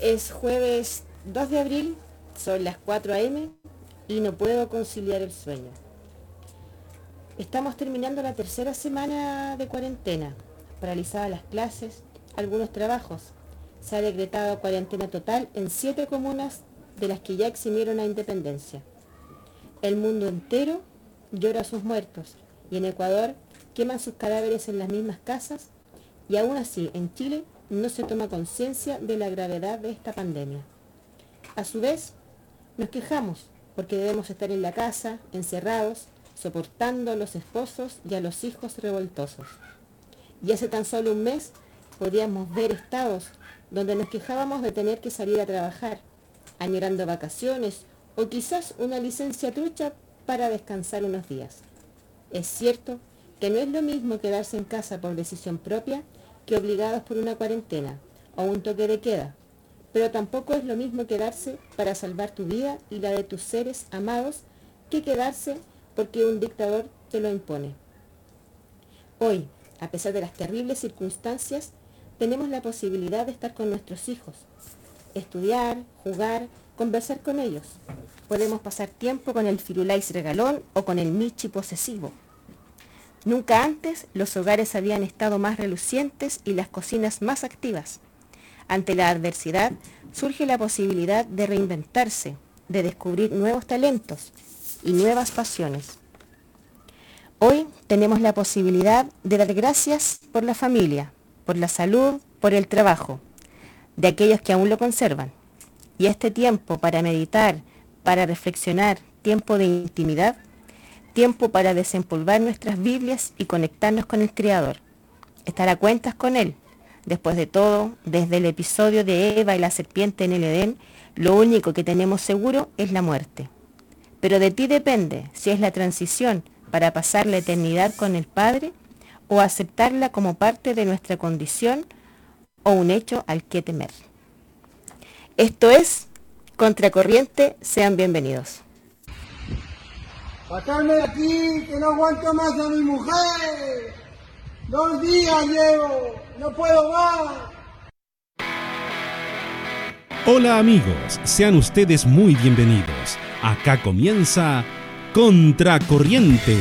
Es jueves 2 de abril, son las 4 a.m. y no puedo conciliar el sueño. Estamos terminando la tercera semana de cuarentena, paralizadas las clases, algunos trabajos. Se ha decretado cuarentena total en siete comunas de las que ya eximieron la independencia. El mundo entero llora a sus muertos y en Ecuador queman sus cadáveres en las mismas casas y aún así en Chile no se toma conciencia de la gravedad de esta pandemia. A su vez, nos quejamos porque debemos estar en la casa, encerrados, soportando a los esposos y a los hijos revoltosos. Y hace tan solo un mes podíamos ver estados donde nos quejábamos de tener que salir a trabajar, añorando vacaciones o quizás una licencia trucha para descansar unos días. Es cierto que no es lo mismo quedarse en casa por decisión propia que obligados por una cuarentena o un toque de queda, pero tampoco es lo mismo quedarse para salvar tu vida y la de tus seres amados que quedarse porque un dictador te lo impone. Hoy, a pesar de las terribles circunstancias, tenemos la posibilidad de estar con nuestros hijos, estudiar, jugar, conversar con ellos. Podemos pasar tiempo con el firulais regalón o con el michi posesivo. Nunca antes los hogares habían estado más relucientes y las cocinas más activas. Ante la adversidad surge la posibilidad de reinventarse, de descubrir nuevos talentos y nuevas pasiones. Hoy tenemos la posibilidad de dar gracias por la familia, por la salud, por el trabajo, de aquellos que aún lo conservan. Y este tiempo para meditar, para reflexionar, tiempo de intimidad, tiempo para desempolvar nuestras Biblias y conectarnos con el Creador. Estar a cuentas con Él. Después de todo, desde el episodio de Eva y la serpiente en el Edén, lo único que tenemos seguro es la muerte. Pero de ti depende si es la transición para pasar la eternidad con el Padre o aceptarla como parte de nuestra condición o un hecho al que temer. Esto es Contracorriente, sean bienvenidos. Sacarme de aquí, que no aguanto más a mi mujer. Dos días llevo, no puedo más. Hola amigos, sean ustedes muy bienvenidos. Acá comienza Contracorriente.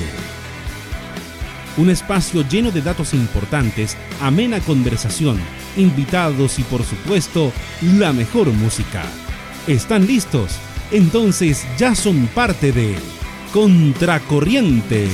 Un espacio lleno de datos importantes, amena conversación, invitados y por supuesto la mejor música. ¿Están listos? Entonces ya son parte de Contracorriente.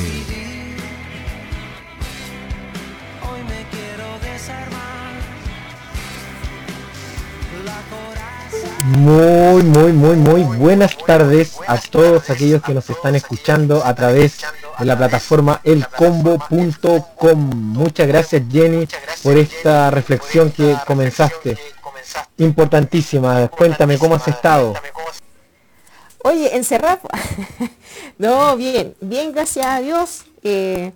Muy, muy, muy, muy buenas tardes a todos aquellos que nos están escuchando a través de la plataforma elcombo.com. Muchas gracias Jenny por esta reflexión que comenzaste. Importantísima. Cuéntame cómo has estado. Oye, encerrado. no, bien, bien, gracias a Dios. Eh,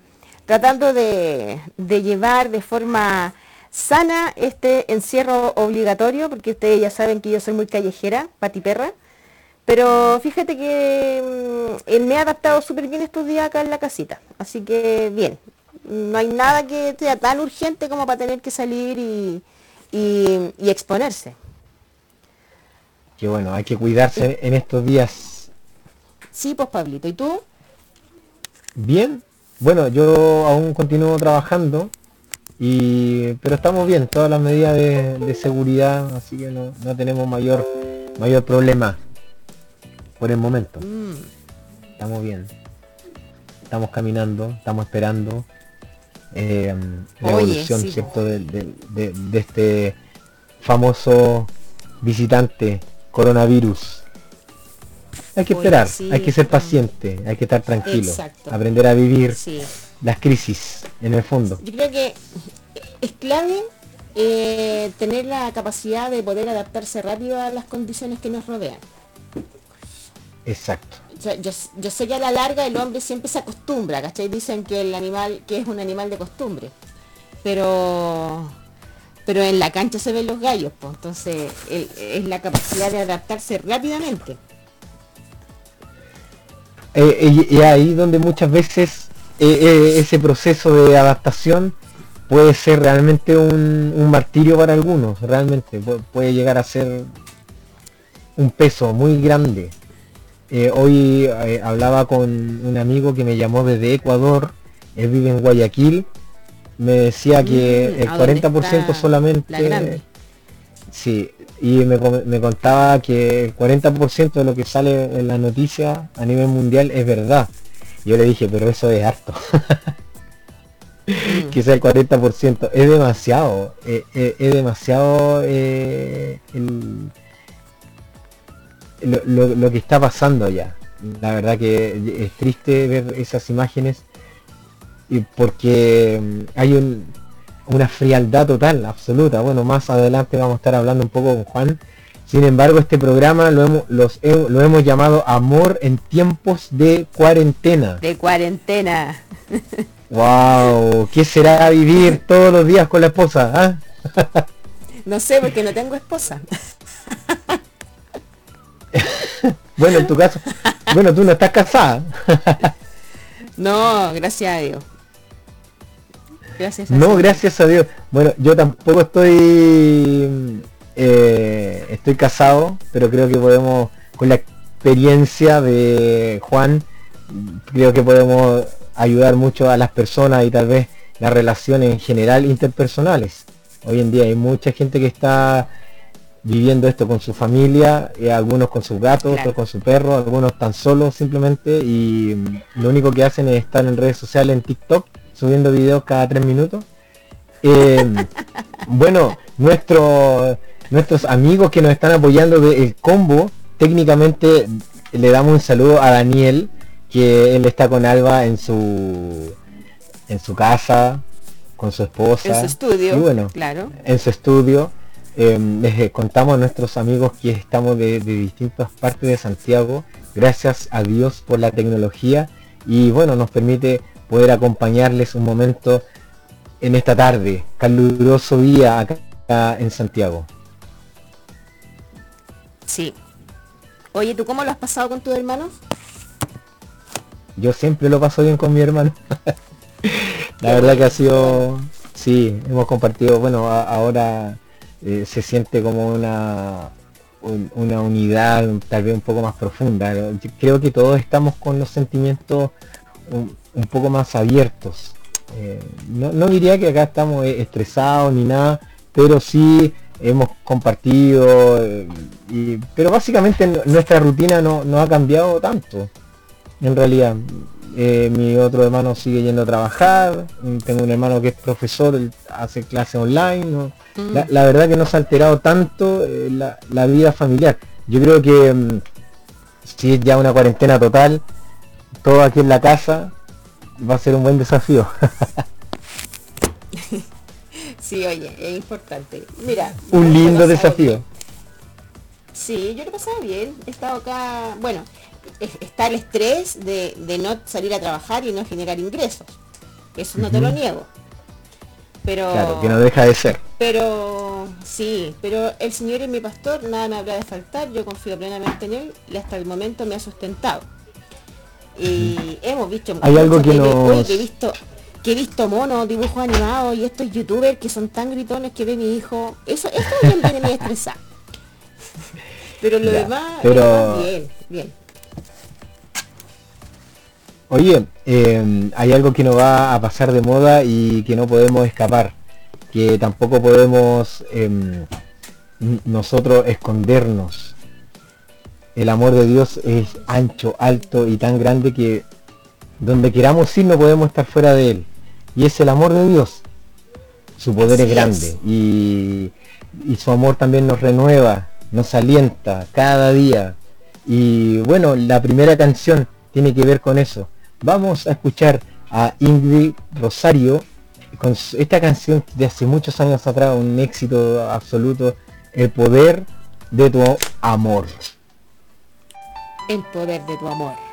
tratando de, llevar de forma sana este encierro obligatorio, porque ustedes ya saben que yo soy muy callejera, patiperra. Pero fíjate que mm, me he adaptado súper bien estos días acá en la casita. Así que bien, no hay nada que sea tan urgente como para tener que salir y exponerse. Que bueno, hay que cuidarse en estos días. Sí, pues Pablito, ¿y tú? Bien, bueno, yo aún continúo trabajando, y pero estamos bien, todas las medidas de, seguridad, así que no, tenemos mayor mayor problema por el momento. Mm. Estamos bien. Estamos caminando, estamos esperando eh, la evolución, ¿cierto? De, de, este famoso visitante coronavirus. Hay que esperar, hay que ser paciente, hay que estar tranquilo, aprender a vivir las crisis en el fondo. Yo creo que es clave eh, tener la capacidad de poder adaptarse rápido a las condiciones que nos rodean. Exacto. yo, sé que a la larga el hombre siempre se acostumbra, ¿cachai? Dicen que el animal, que es un animal de costumbre. Pero pero en la cancha se ven los gallos, entonces es la capacidad de adaptarse rápidamente. Eh, y, ahí donde muchas veces eh, eh, ese proceso de adaptación puede ser realmente un, martirio para algunos, realmente puede llegar a ser un peso muy grande. Eh, hoy eh, hablaba con un amigo que me llamó desde Ecuador, él vive en Guayaquil, me decía que mm, el 40% solamente... Sí, y me, me, contaba que el 40% de lo que sale en la noticia a nivel mundial es verdad. Yo le dije, pero eso es harto. Mm. Quizá el 40%. Es demasiado. Eh, eh, es demasiado eh, lo, que está pasando ya. La verdad que es triste ver esas imágenes y porque mm, hay un, una frialdad total, absoluta. Bueno, más adelante vamos a estar hablando un poco con Juan. Sin embargo, este programa lo hemos, lo hemos llamado Amor en tiempos de cuarentena. De cuarentena. Wow, ¿qué será vivir todos los días con la esposa? Ah? No sé, porque no tengo esposa. bueno, en tu caso, bueno, tú no estás casada. no, gracias a Dios. Gracias a no, gracias a Dios. Bueno, yo tampoco estoy eh, estoy casado, pero creo que podemos, con la experiencia de Juan, creo que podemos ayudar mucho a las personas y tal vez las relaciones en general interpersonales. Hoy en día hay mucha gente que está viviendo esto con su familia, y algunos con sus gatos, otros con su perro, algunos tan solos simplemente y lo único que hacen es estar en redes sociales, en TikTok, subiendo videos cada tres minutos. Eh, bueno, nuestro, nuestros amigos que nos están apoyando del combo, técnicamente le damos un saludo a Daniel, que él está con Alba en su en su casa con su esposa. En su estudio y bueno claro. en su estudio em, les contamos a nuestros amigos que estamos de, distintas partes de Santiago. Gracias a Dios por la tecnología. Y bueno nos permite poder acompañarles un momento en esta tarde caluroso día acá en Santiago sí oye tú cómo lo has pasado con tus hermanos yo siempre lo paso bien con mi hermano. la verdad que ha sido, sí, hemos compartido, bueno, ahora eh, se siente como una una unidad tal vez un poco más profunda. creo que todos estamos con los sentimientos un, poco más abiertos. Eh, no, diría que acá estamos eh, estresados ni nada, pero sí hemos compartido, pero básicamente nuestra rutina no, no ha cambiado tanto en realidad. Eh, mi otro hermano sigue yendo a trabajar, tengo un hermano que es profesor, hace clase online. Mm. La, verdad que no se ha alterado tanto eh, la, vida familiar. Yo creo que mm, si es ya una cuarentena total, todo aquí en la casa va a ser un buen desafío. sí, oye, es importante. Mira. Un lindo desafío. Sí, yo lo he pasado bien. He estado acá, bueno, está el estrés de, no salir a trabajar y no generar ingresos. Eso no te lo niego. Pero, claro, que no deja de ser. Pero sí, pero el Señor es mi pastor, nada me habrá de faltar, yo confío plenamente en Él y hasta el momento me ha sustentado. Y hemos visto hay algo que, he visto que he visto monos, dibujos animados y estos youtubers que son tan gritones que ve mi hijo. Eso, esto también me estresa. Pero lo demás, pero... bien, bien. Oye, em, hay algo que no va a pasar de moda y que no podemos escapar, que tampoco podemos em, nosotros escondernos. El amor de Dios es ancho, alto y tan grande que donde queramos ir no podemos estar fuera de él. Y es el amor de Dios. Su poder es grande y, y su amor también nos renueva, nos alienta cada día. Y bueno, la primera canción tiene que ver con eso Vamos a escuchar a Ingrid Rosario con esta canción de hace muchos años atrás, un éxito absoluto, El poder de tu amor. El poder de tu amor.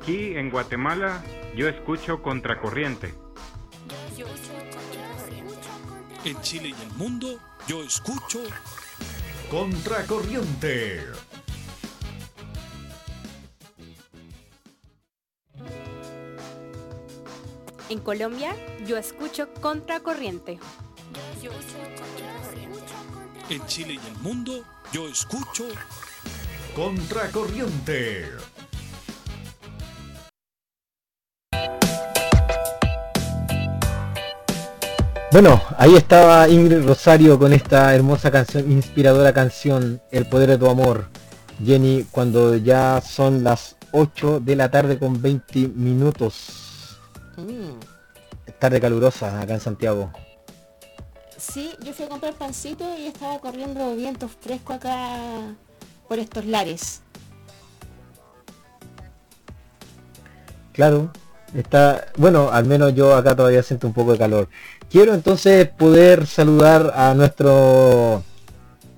Aquí en Guatemala yo escucho Contracorriente. En Chile y el mundo yo escucho Contracorriente. En Colombia, yo escucho Contracorriente. En Chile y el mundo yo escucho Contracorriente. Bueno, ahí estaba Ingrid Rosario con esta hermosa canción, inspiradora canción, El poder de tu amor. Jenny, cuando ya son las 8 de la tarde con 20 minutos. Mm. Tarde calurosa acá en Santiago. Sí, yo fui a comprar pancito y estaba corriendo viento fresco acá por estos lares. Claro, está, bueno, al menos yo acá todavía siento un poco de calor. Quiero entonces poder saludar a nuestro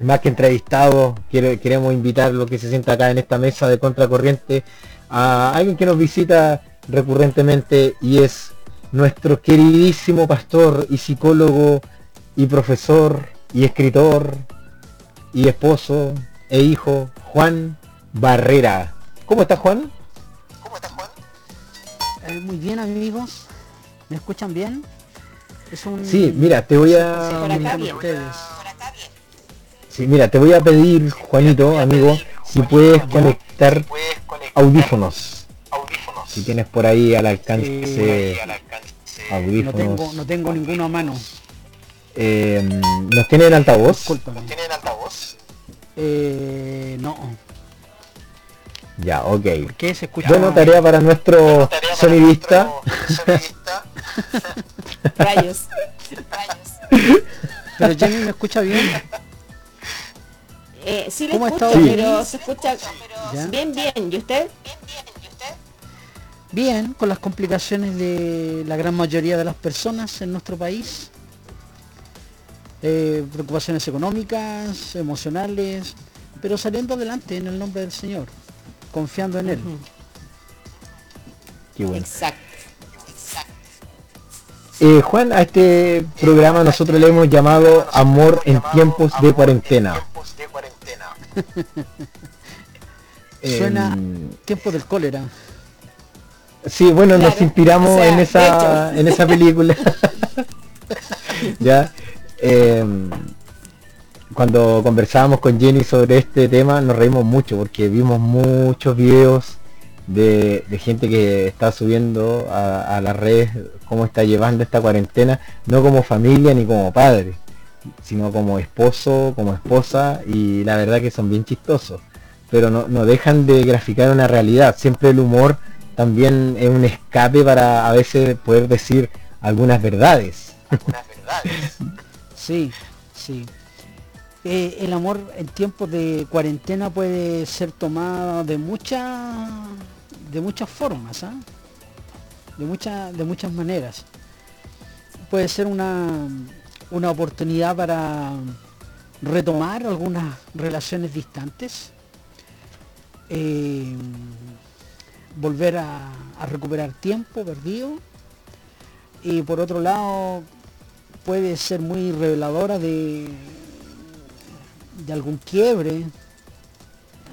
más que entrevistado, quiere- queremos invitar lo que se sienta acá en esta mesa de contracorriente a alguien que nos visita recurrentemente y es nuestro queridísimo pastor y psicólogo y profesor y escritor y esposo e hijo Juan Barrera. ¿Cómo está Juan? Eh, muy bien amigos, ¿me escuchan bien? Es un... Sí, mira, te voy a Sí, por acá con bien. ustedes. Sí, mira, te voy a pedir, Juanito, amigo, si puedes conectar audífonos. Si tienes por ahí al alcance No audífonos. tengo, no tengo ninguno a mano. Eh, ¿Nos tienen altavoz? Discúlpame. Eh, no, Ya, ok. ¿qué se escucha? Bueno, tarea para nuestro sonidista. Rayos. Pero Jenny me escucha bien. Eh, sí le ¿Cómo ha escucho, estado? pero se escucha ¿Ya? bien, bien. ¿Y usted? Bien, con las complicaciones de la gran mayoría de las personas en nuestro país. Eh, preocupaciones económicas, emocionales, pero saliendo adelante en el nombre del Señor, confiando en Él. Qué bueno. Exacto. Eh, Juan, a este programa nosotros le hemos llamado Amor en tiempos de cuarentena. Suena Em, tiempo del cólera. Sí, bueno, nos inspiramos o sea, en esa en esa película. ya. em, cuando conversábamos con Jenny sobre este tema nos reímos mucho porque vimos muchos videos de, de gente que está subiendo a, a las redes cómo está llevando esta cuarentena, no como familia ni como padre, sino como esposo, como esposa, y la verdad que son bien chistosos. Pero no, no dejan de graficar una realidad. Siempre el humor también es un escape para a veces poder decir algunas verdades. Sí, sí. Eh, el amor en tiempos de cuarentena puede ser tomado de muchas de muchas formas, ¿ah? de muchas de muchas maneras. Puede ser una una oportunidad para retomar algunas relaciones distantes, eh, volver a, a recuperar tiempo perdido y por otro lado puede ser muy reveladora de, de algún quiebre.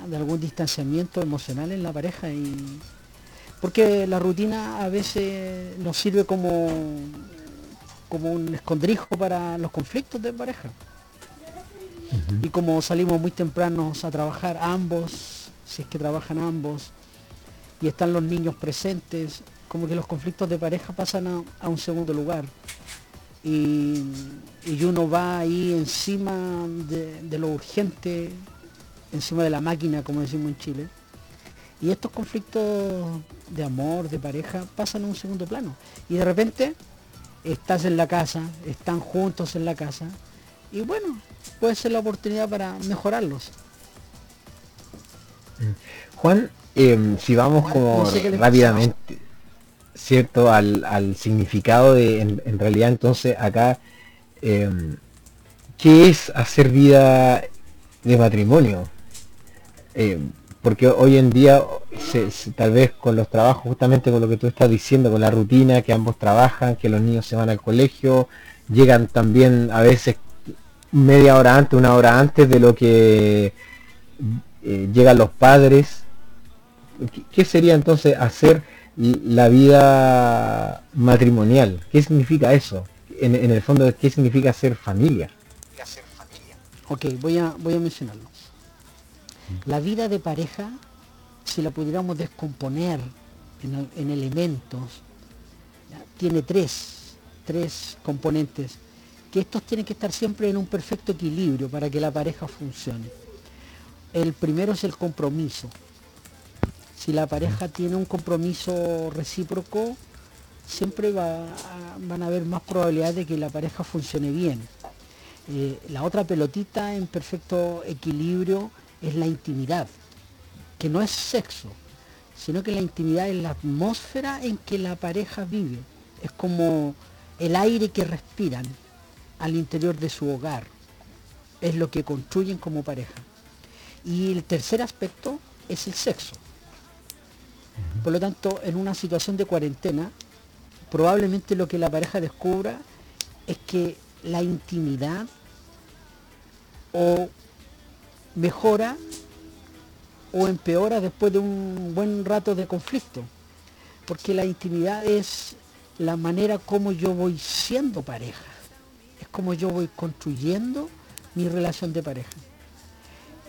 De algún distanciamiento emocional en la pareja y porque la rutina a veces nos sirve como como un escondrijo para los conflictos de pareja. Y como salimos muy tempranos a trabajar ambos, si es que trabajan ambos, y están los niños presentes, como que los conflictos de pareja pasan a, a un segundo lugar. Y, y uno va ahí encima de, de lo urgente, encima de la máquina, como decimos en Chile. Y estos conflictos de amor, de pareja, pasan a un segundo plano. Y de repente estás en la casa, están juntos en la casa, y bueno, puede ser la oportunidad para mejorarlos. Juan, em, si vamos como no sé rápidamente, ¿cierto? Al, al significado de, en, en realidad entonces acá, em, ¿qué es hacer vida de matrimonio? Em, porque hoy en día se- se- tal vez con los trabajos, justamente con lo que tú estás diciendo, con la rutina, que ambos trabajan, que los niños se van al colegio, llegan también a veces media hora antes, una hora antes de lo que eh, llegan los padres. ¿Qué- ¿Qué sería entonces hacer la vida matrimonial? ¿Qué significa eso? En, en el fondo, ¿qué significa ser familia? Ok, voy a, voy a mencionarlo. La vida de pareja, si la pudiéramos descomponer en, el- en elementos, tiene tres, tres componentes, que estos tienen que estar siempre en un perfecto equilibrio para que la pareja funcione. El primero es el compromiso. Si la pareja tiene un compromiso recíproco, siempre va van a haber más probabilidades de que la pareja funcione bien. Eh, la otra pelotita en perfecto equilibrio es la intimidad, que no es sexo, sino que la intimidad es la atmósfera en que la pareja vive. Es como el aire que respiran al interior de su hogar. Es lo que construyen como pareja. Y el tercer aspecto es el sexo. Por lo tanto, en una situación de cuarentena, probablemente lo que la pareja descubra es que la intimidad o mejora o empeora después de un buen rato de conflicto. Porque la intimidad es la manera como yo voy siendo pareja. Es como yo voy construyendo mi relación de pareja.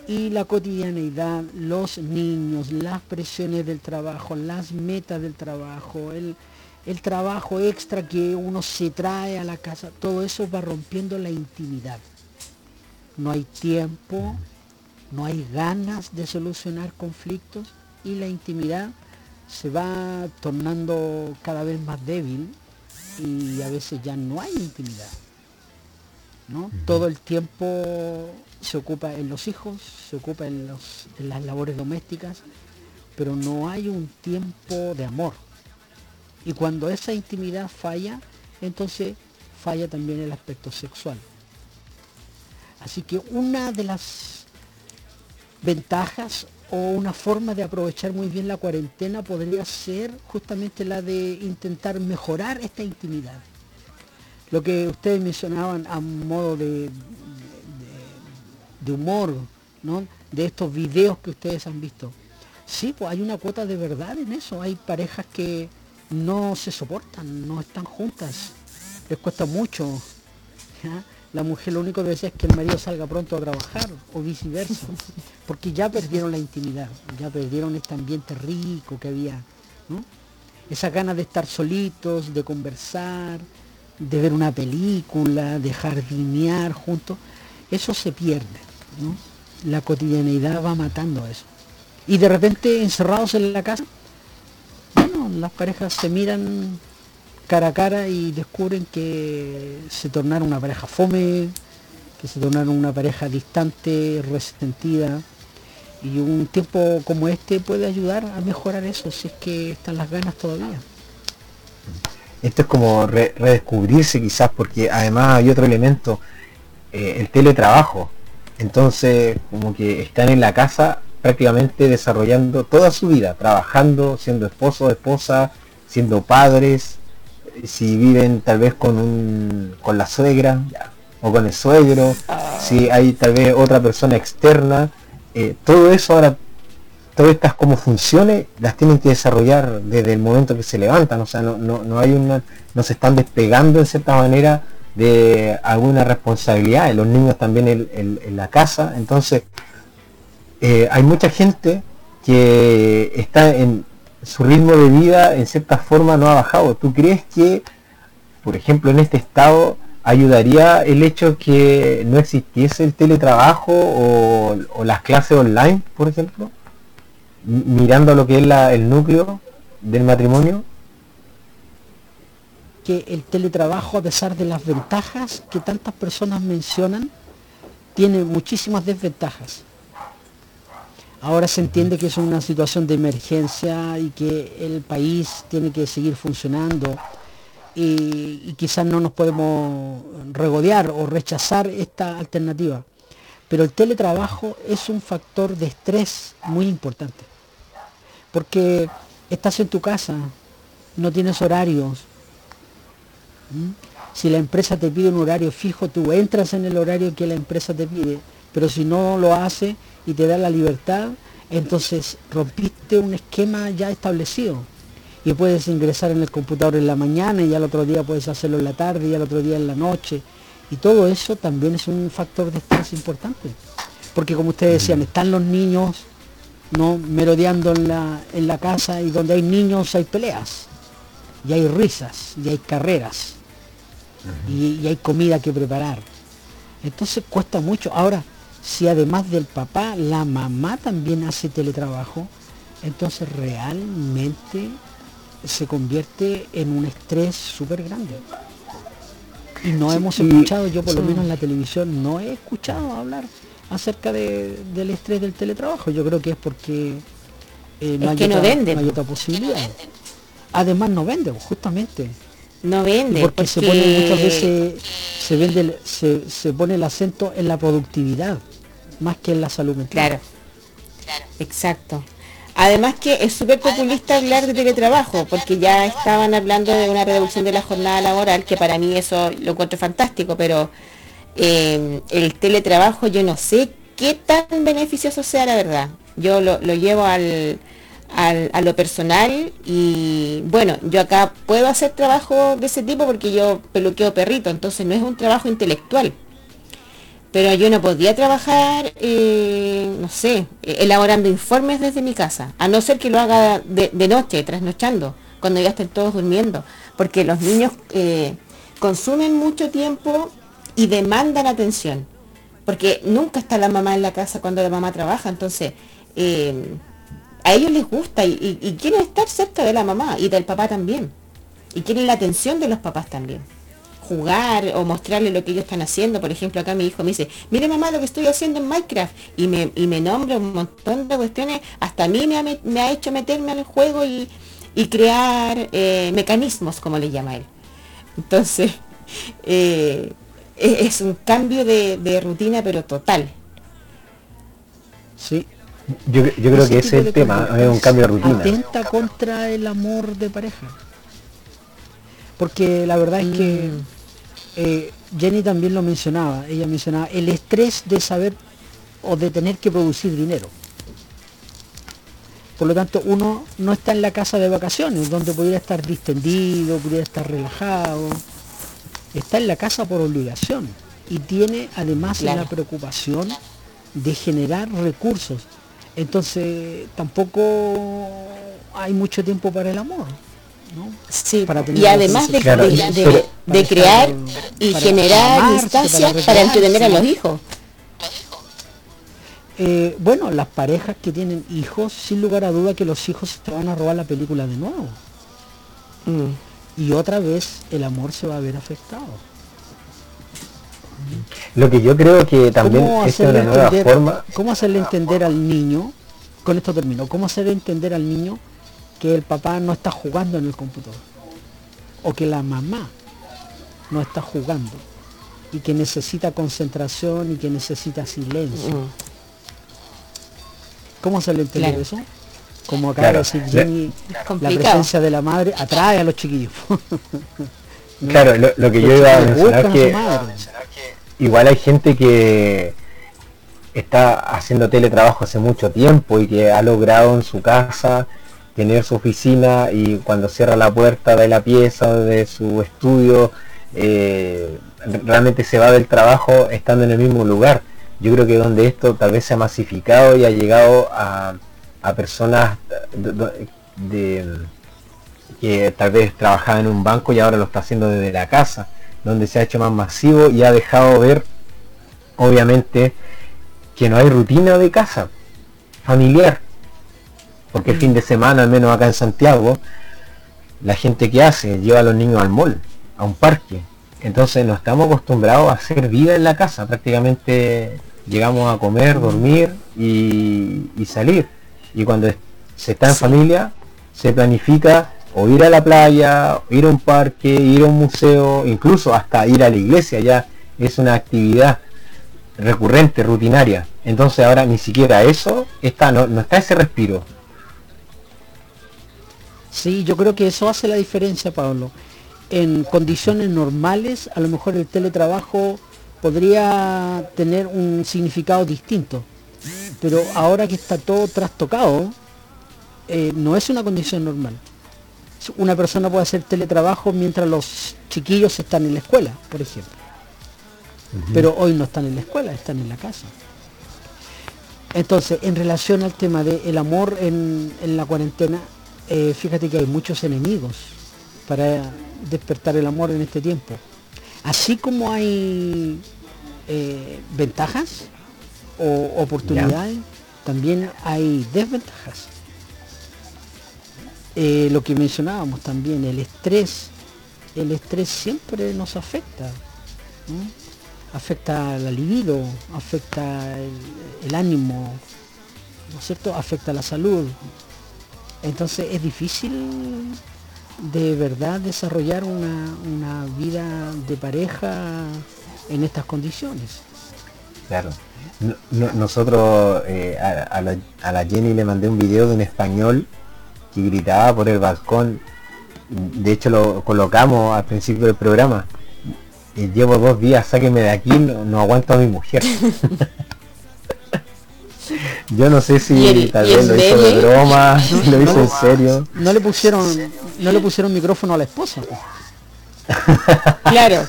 Y la cotidianeidad, los niños, las presiones del trabajo, las metas del trabajo, el, el trabajo extra que uno se trae a la casa, todo eso va rompiendo la intimidad. No hay tiempo, no hay ganas de solucionar conflictos y la intimidad se va tornando cada vez más débil y a veces ya no hay intimidad. ¿no? Todo el tiempo se ocupa en los hijos, se ocupa en, los- en las labores domésticas, pero no hay un tiempo de amor. Y cuando esa intimidad falla, entonces falla también el aspecto sexual. Así que una de las ventajas o una forma de aprovechar muy bien la cuarentena podría ser justamente la de intentar mejorar esta intimidad. Lo que ustedes mencionaban a modo de, de- humor, ¿no? De estos videos que ustedes han visto. Sí, pues hay una cuota de verdad en eso. Hay parejas que no se soportan, no están juntas. Les cuesta mucho. La mujer lo único que desea es que el marido salga pronto a trabajar o viceversa. Porque ya perdieron la intimidad, ya perdieron este ambiente rico que había. ¿no? Esa ganas de estar solitos, de conversar, de ver una película, de jardinear juntos, eso se pierde. ¿no? La cotidianeidad va matando eso. Y de repente encerrados en la casa, bueno, las parejas se miran cara a cara y descubren que se tornaron una pareja fome, que se tornaron una pareja distante, resentida. Y un tiempo como este puede ayudar a mejorar eso, si es que están las ganas todavía. Esto es como re- redescubrirse quizás porque además hay otro elemento, eh, el teletrabajo. Entonces como que están en la casa prácticamente desarrollando toda su vida, trabajando, siendo esposo, esposa, siendo padres, si viven tal vez con un, con la suegra ya, o con el suegro, si hay tal vez otra persona externa, eh, todo eso ahora todas estas como funciones las tienen que desarrollar desde el momento que se levantan, o sea, no, no, no hay una, no se están despegando en cierta manera de alguna responsabilidad, los niños también en, en- en la casa, entonces eh, hay mucha gente que está en su ritmo de vida en cierta forma no ha bajado. ¿Tú crees que, por ejemplo, en este estado ayudaría el hecho que no existiese el teletrabajo o, las clases online, por ejemplo? Mirando lo que es el núcleo del matrimonio. que el teletrabajo, a pesar de las ventajas que tantas personas mencionan, tiene muchísimas desventajas. Ahora se entiende que es una situación de emergencia y que el país tiene que seguir funcionando y, quizás no nos podemos regodear o rechazar esta alternativa. Pero el teletrabajo es un factor de estrés muy importante. Porque estás en tu casa, no tienes horarios. Si la empresa te pide un horario fijo, tú entras en el horario que la empresa te pide. Pero si no lo hace y te da la libertad, entonces rompiste un esquema ya establecido. Y puedes ingresar en el computador en la mañana y al otro día puedes hacerlo en la tarde y al otro día en la noche. Y todo eso también es un factor de estrés importante. Porque como ustedes decían, están los niños no merodeando en la, en la casa y donde hay niños hay peleas. Y hay risas, y hay carreras. y, y hay comida que preparar. Entonces cuesta mucho. Ahora, si además del papá, la mamá también hace teletrabajo, entonces realmente se convierte en un estrés súper grande. Y no Sí, hemos escuchado, yo por lo menos en la televisión no he escuchado hablar acerca de- del estrés del teletrabajo. Yo creo que es porque eh, no, Es hay que no otra, venden. no hay otra posibilidad. Además no vende, justamente. No vende. Porque, se pone muchas veces, se vende, se, se pone el acento en la productividad, más que en la salud mental. Claro. Exacto. Además que es súper populista hablar de teletrabajo, porque ya estaban hablando de una reducción de la jornada laboral, que para mí eso lo encuentro fantástico, pero eh, el teletrabajo yo no sé qué tan beneficioso sea la verdad. Yo lo, lo llevo al, a lo personal y bueno, yo acá puedo hacer trabajo de ese tipo porque yo peluqueo perrito, entonces no es un trabajo intelectual. Pero yo no podría trabajar, eh, no sé, elaborando informes desde mi casa, a no ser que lo haga de, de noche, trasnochando, cuando ya estén todos durmiendo, porque los niños eh, consumen mucho tiempo y demandan atención, porque nunca está la mamá en la casa cuando la mamá trabaja, entonces eh, a ellos les gusta y, quieren estar cerca de la mamá y del papá también, y quieren la atención de los papás también jugar o mostrarle lo que ellos están haciendo. Por ejemplo, acá mi hijo me dice, mire mamá lo que estoy haciendo en Minecraft. Y me, y me nombra un montón de cuestiones. Hasta a mí me ha, me ha hecho meterme al juego y, y crear eh, mecanismos, como le llama él. Entonces, eh, es, es un cambio de rutina, pero total. Sí. Yo, yo creo que ese es el tema, es un cambio de rutina. Atenta contra el amor de pareja. Porque la verdad es que Mm. eh, Jenny también lo mencionaba. Ella mencionaba el estrés de saber o de tener que producir dinero. Por lo tanto, uno no está en la casa de vacaciones, donde pudiera estar distendido, pudiera estar relajado. Está en la casa por obligación. Y tiene además Claro. la preocupación de generar recursos. Entonces, tampoco hay mucho tiempo para el amor. ¿no? Sí, Para tener y además de, de- Claro, de- de para crear estar- y para generar amarse, instancias para entretener a los hijos. Eh, bueno, las parejas que tienen hijos, sin lugar a duda que los hijos se van a robar la película de nuevo. Mm. Y otra vez el amor se va a ver afectado. Lo que yo creo que también ¿Cómo es una hacerle, nueva entender, forma. ¿Cómo hacerle entender al niño, con esto termino, cómo hacerle entender al niño que el papá no está jugando en el computador? O que la mamá no está jugando y que necesita concentración y que necesita silencio. Mm. ¿Cómo hacerle entender Claro. eso? Como acaba Claro. de decir Le- Jenny, la presencia de la madre atrae a los chiquillos. ¿No? Claro, lo, lo que yo iba a mencionar buscan a su que madre. Igual hay gente que está haciendo teletrabajo hace mucho tiempo y que ha logrado en su casa tener su oficina y cuando cierra la puerta de la pieza de su estudio eh, realmente se va del trabajo estando en el mismo lugar. Yo creo que donde esto tal vez se ha masificado y ha llegado a, a personas que tal vez trabajaba en un banco y ahora lo está haciendo desde la casa, donde se ha hecho más masivo y ha dejado ver, obviamente, que no hay rutina de casa familiar. Porque el fin de semana, al menos acá en Santiago, la gente que hace lleva a los niños al mall, a un parque. Entonces no estamos acostumbrados a hacer vida en la casa. Prácticamente llegamos a comer, dormir y, y salir. Y cuando se está en familia, se planifica o ir a la playa, ir a un parque, ir a un museo, incluso hasta ir a la iglesia ya es una actividad. recurrente, rutinaria. Entonces ahora ni siquiera eso está, no, no está ese respiro. Sí, yo creo que eso hace la diferencia, Pablo. En condiciones normales, a lo mejor el teletrabajo podría tener un significado distinto. Pero ahora que está todo trastocado, eh, no es una condición normal. Una persona puede hacer teletrabajo mientras los chiquillos están en la escuela, por ejemplo. Pero hoy no están en la escuela, están en la casa. Entonces, en relación al tema del amor en, en la cuarentena, eh, fíjate que hay muchos enemigos para despertar el amor en este tiempo. Así como hay eh, ventajas o oportunidades, también hay desventajas. Eh, lo que mencionábamos también, el estrés, el estrés siempre nos afecta. Afecta la libido, afecta el, ánimo, ¿no es cierto? Afecta la salud. Entonces es difícil de verdad desarrollar una, una vida de pareja en estas condiciones. Claro. No- no- nosotros eh, a, a la, a la Jenny le mandé un video de un español que gritaba por el balcón. De hecho lo colocamos al principio del programa. Llevo dos días, sáqueme de aquí, no, no aguanto a mi mujer. Yo no sé si ¿Y el- tal vez lo hizo de broma, si lo hizo en serio. No le pusieron, no le pusieron micrófono a la esposa. Claro,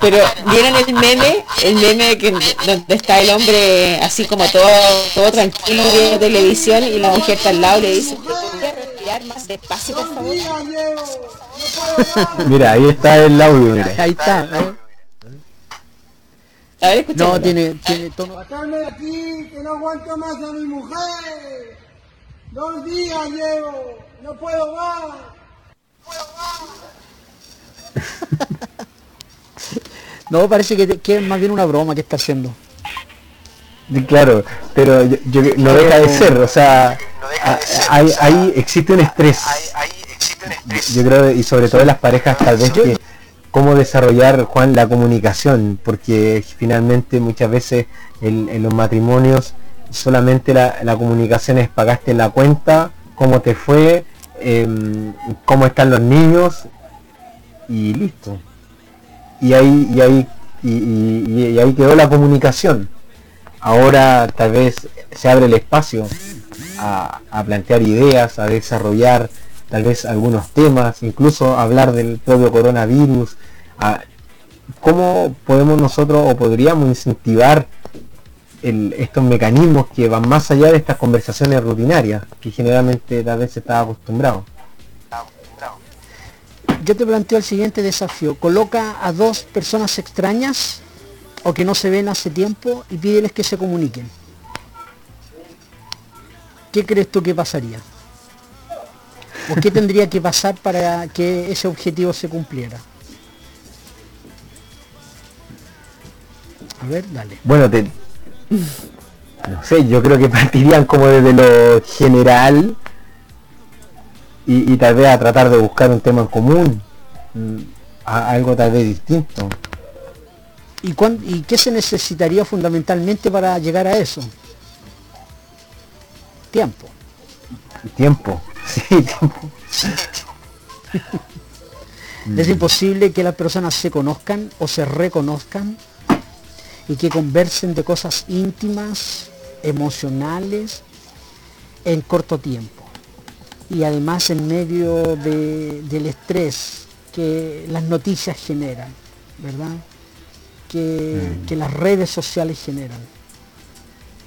pero ¿vieron el meme? El meme que donde está el hombre así como todo todo tranquilo viendo televisión y la mujer está al lado y le dice, ¿podría respirar más despacio, por favor? días llevo, no puedo. Mira, ahí está el audio, mira. Ahí está. ¿eh? A ver, escucha. No, tiene, tiene tono. Sacarme de aquí, que no aguanto más a mi mujer. Dos días llevo, no puedo más. No, parece que, que es más bien una broma que está haciendo. Claro, pero yo, yo- no deja de ser, o sea, a- hay, hay- existe un estrés. Yo creo, y sobre todo en las parejas tal vez que cómo desarrollar, Juan, la comunicación, porque finalmente muchas veces en, en los matrimonios solamente la, la comunicación es pagaste la cuenta, cómo te fue, em, cómo están los niños y listo. Y ahí, y ahí, y, y- y ahí quedó la comunicación ahora tal vez se abre el espacio a, plantear ideas, a desarrollar tal vez algunos temas, incluso hablar del propio coronavirus, a cómo podemos nosotros o podríamos incentivar estos mecanismos que van más allá de estas conversaciones rutinarias que generalmente tal vez se está acostumbrado. Yo te planteo el siguiente desafío. Coloca a dos personas extrañas o que no se ven hace tiempo y pídeles que se comuniquen. ¿Qué crees tú que pasaría? ¿O qué tendría que pasar para que ese objetivo se cumpliera? A ver, dale. Bueno, no sé, yo creo que partirían como desde lo general y, y tal vez a tratar de buscar un tema en común, mm, algo tal vez distinto. ¿Y, cuán- ¿Y qué se necesitaría fundamentalmente para llegar a eso? Tiempo. Tiempo, sí, tiempo. Es imposible que las personas se conozcan o se reconozcan y que conversen de cosas íntimas, emocionales, en corto tiempo. Y además en medio de- del estrés que las noticias generan, ¿verdad? Que, que las redes sociales generan.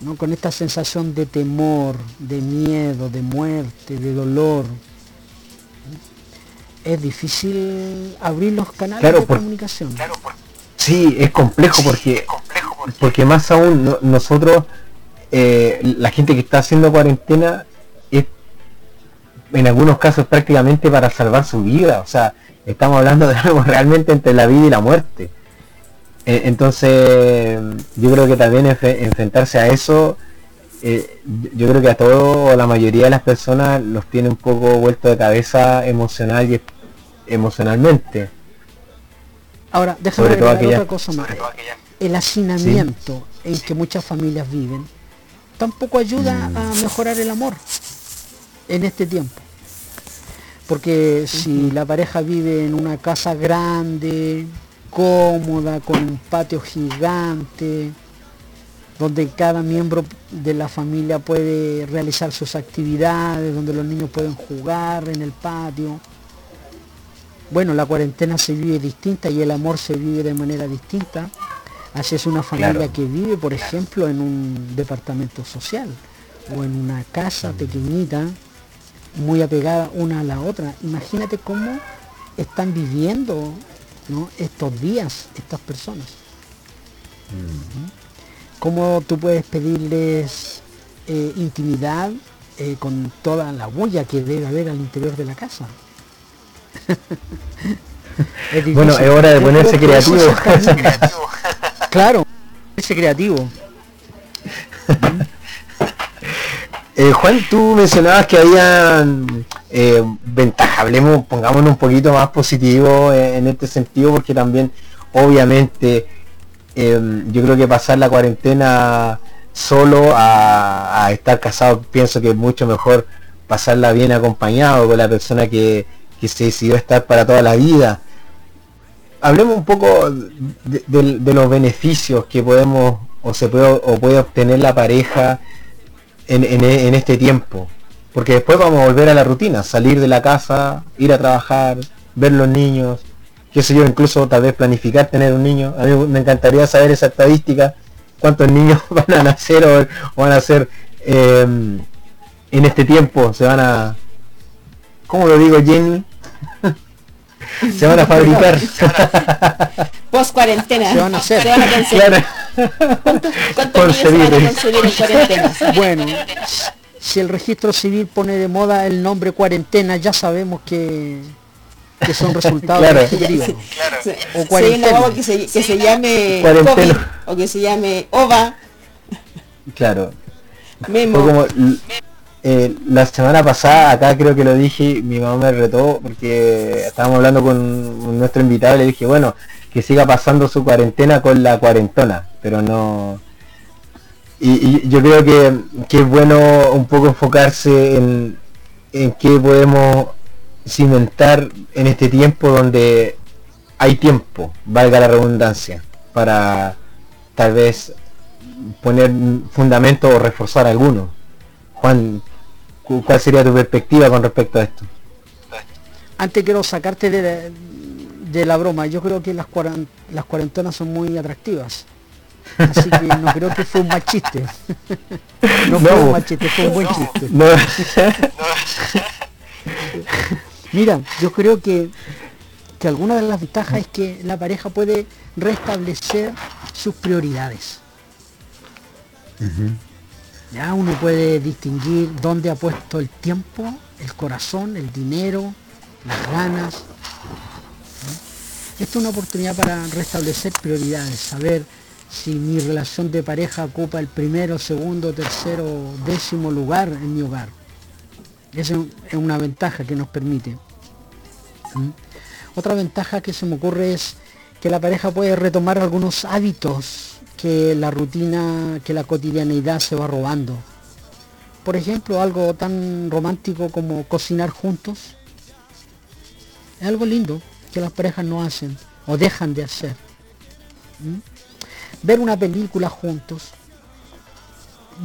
¿no? Con esta sensación de temor, de miedo, de muerte, de dolor, es difícil abrir los canales Claro, de por- comunicación. Sí, es complejo porque, porque más aún no- nosotros, eh, la gente que está haciendo cuarentena, es en algunos casos prácticamente para salvar su vida. O sea, estamos hablando de algo realmente entre la vida y la muerte. Eh, entonces, yo creo que también enfrentarse a eso, eh, yo creo que a todo, la mayoría de las personas los tiene un poco vuelto de cabeza emocional y emocionalmente. Ahora, déjame Sobre agregar aquella- otra cosa más. El hacinamiento en que muchas familias viven, tampoco ayuda a Mm. mejorar el amor en este tiempo. Porque si la pareja vive en una casa grande, cómoda, con un patio gigante, donde cada miembro de la familia puede realizar sus actividades, donde los niños pueden jugar en el patio. Bueno, la cuarentena se vive distinta y el amor se vive de manera distinta. Así es una familia Claro. que vive, por ejemplo, en un departamento social o en una casa pequeñita, muy apegada una a la otra. Imagínate cómo están viviendo ¿no? estos días estas personas. Cómo tú puedes pedirles eh, intimidad eh, con toda la bulla que debe haber al interior de la casa. Es difícil. Bueno, es hora de ponerse creativo. camino. claro, ese creativo. Eh, Juan, tú mencionabas que habían eh, ventajas, hablemos, pongámonos un poquito más positivo eh, en este sentido, porque también, obviamente, eh, yo creo que pasar la cuarentena solo a, estar casado, pienso que es mucho mejor pasarla bien acompañado con la persona que, se decidió estar para toda la vida. Hablemos un poco de, de- de los beneficios que podemos o se puede o puede obtener la pareja en, en- en este tiempo. Porque después vamos a volver a la rutina, salir de la casa, ir a trabajar, ver los niños, qué sé yo, incluso tal vez planificar tener un niño. A mí me encantaría saber esa estadística, cuántos niños van a nacer o, o van a ser eh, en este tiempo, se van a... ¿Cómo lo digo Jenny? se van a fabricar. Post cuarentena. Se van a hacer. Se van a concebir. claro. ¿Cuántos, cuántos niños se van a Concebir. concebir en cuarentena? Bueno, si el registro civil pone de moda el nombre cuarentena, ya sabemos que, que son resultados Claro. de este. O cuarentena. que se, que se llame Cuarentena. COVID o que se llame OVA, Claro. Memo. Como eh, la semana pasada, acá creo que lo dije, mi mamá me retó porque estábamos hablando con nuestro invitado y le dije, bueno, que siga pasando su cuarentena con la cuarentona, pero no... Y, yo creo que, que es bueno un poco enfocarse en, en qué podemos cimentar en este tiempo donde hay tiempo, valga la redundancia, para tal vez poner fundamento o reforzar alguno. Juan, cu- ¿cuál sería tu perspectiva con respecto a esto? Antes quiero sacarte de, de la broma. Yo creo que las, cuaran- las cuarentonas son muy atractivas. Así que no creo que fue un mal chiste. No fue No. un mal chiste, fue un buen chiste. No, Mira, yo creo que, que alguna de las ventajas es que la pareja puede restablecer sus prioridades. Ya uno puede distinguir dónde ha puesto el tiempo, el corazón, el dinero, las ganas. Esta es una oportunidad para restablecer prioridades, saber si mi relación de pareja ocupa el primero, segundo, tercero, décimo lugar en mi hogar. Esa es una ventaja que nos permite. ¿Mm? Otra ventaja que se me ocurre es que la pareja puede retomar algunos hábitos que la rutina, que la cotidianeidad se va robando. Por ejemplo, algo tan romántico como cocinar juntos. Es algo lindo que las parejas no hacen o dejan de hacer. ¿Mm? Ver una película juntos.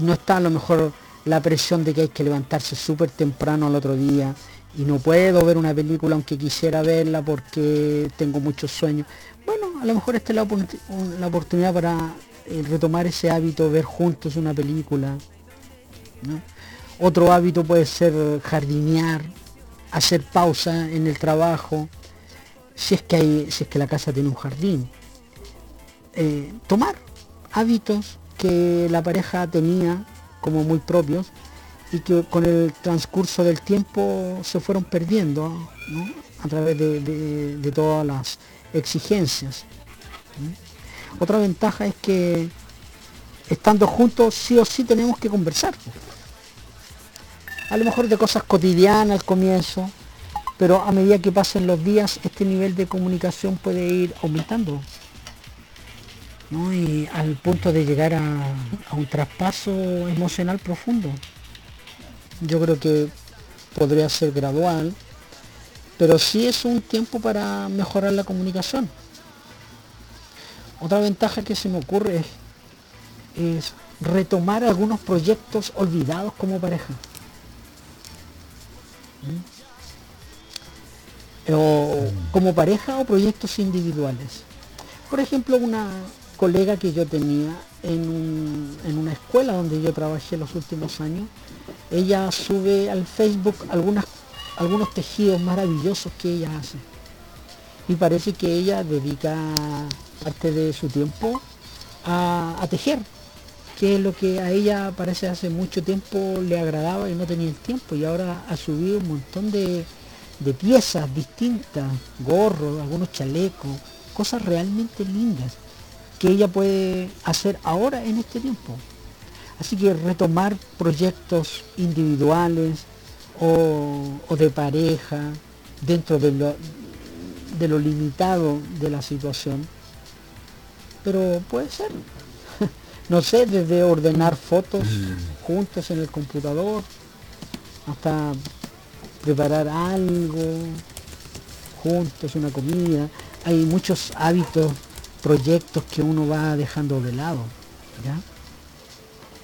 No está a lo mejor la presión de que hay que levantarse súper temprano al otro día y no puedo ver una película aunque quisiera verla porque tengo muchos sueños. Bueno, a lo mejor esta es la, la oportunidad para eh, retomar ese hábito, ver juntos una película. Otro hábito puede ser jardinear, hacer pausa en el trabajo, si es que hay, si es que la casa tiene un jardín. Eh, tomar hábitos que la pareja tenía como muy propios y que con el transcurso del tiempo se fueron perdiendo a través de, todas las exigencias. Otra ventaja es que estando juntos sí o sí tenemos que conversar. A lo mejor de cosas cotidianas al comienzo, pero a medida que pasen los días este nivel de comunicación puede ir aumentando. ¿no? y al punto de llegar a, un traspaso emocional profundo. Yo creo que podría ser gradual, pero sí es un tiempo para mejorar la comunicación. Otra ventaja que se me ocurre es, es retomar algunos proyectos olvidados como pareja. ¿Mm? O como pareja o proyectos individuales. Por ejemplo, una colega que yo tenía en, en una escuela donde yo trabajé los últimos años, ella sube al Facebook algunos tejidos maravillosos que ella hace. Y parece que ella dedica parte de su tiempo a, a tejer, que es lo que a ella parece hace mucho tiempo le agradaba y no tenía el tiempo. Y ahora ha subido un montón de, de piezas distintas, gorros, algunos chalecos, cosas realmente lindas que ella puede hacer ahora en este tiempo. Así que retomar proyectos individuales o, o de pareja dentro de lo, de lo limitado de la situación. Pero puede ser. No sé, desde ordenar fotos juntos en el computador hasta preparar algo juntos, una comida. Hay muchos hábitos, proyectos que uno va dejando de lado. ¿ya?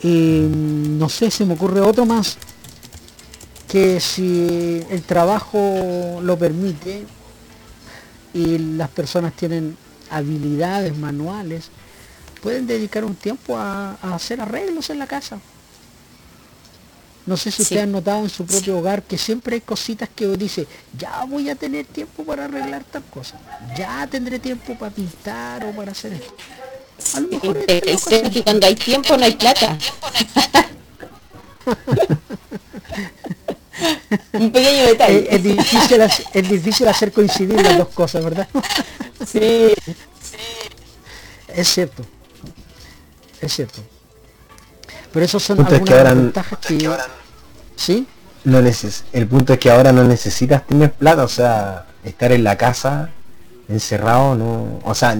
Eh, no sé, se me ocurre otro más que si el trabajo lo permite y las personas tienen habilidades manuales, pueden dedicar un tiempo a hacer arreglos en la casa. No sé si Sí. ustedes han notado en su propio hogar que siempre hay cositas que dice, ya voy a tener tiempo para arreglar tal cosa, ya tendré tiempo para pintar o para hacer esto. A lo mejor es que cuando hay tiempo no hay plata. Un pequeño es, detalle. es difícil, es difícil hacer coincidir las dos cosas, ¿verdad? Sí. Es cierto. Es cierto. Pero esos son Punto es que algunas ahora- ventajas que... ¿Sí? no neces el punto es que ahora no necesitas tener plata, o sea, estar en la casa encerrado, no, o sea,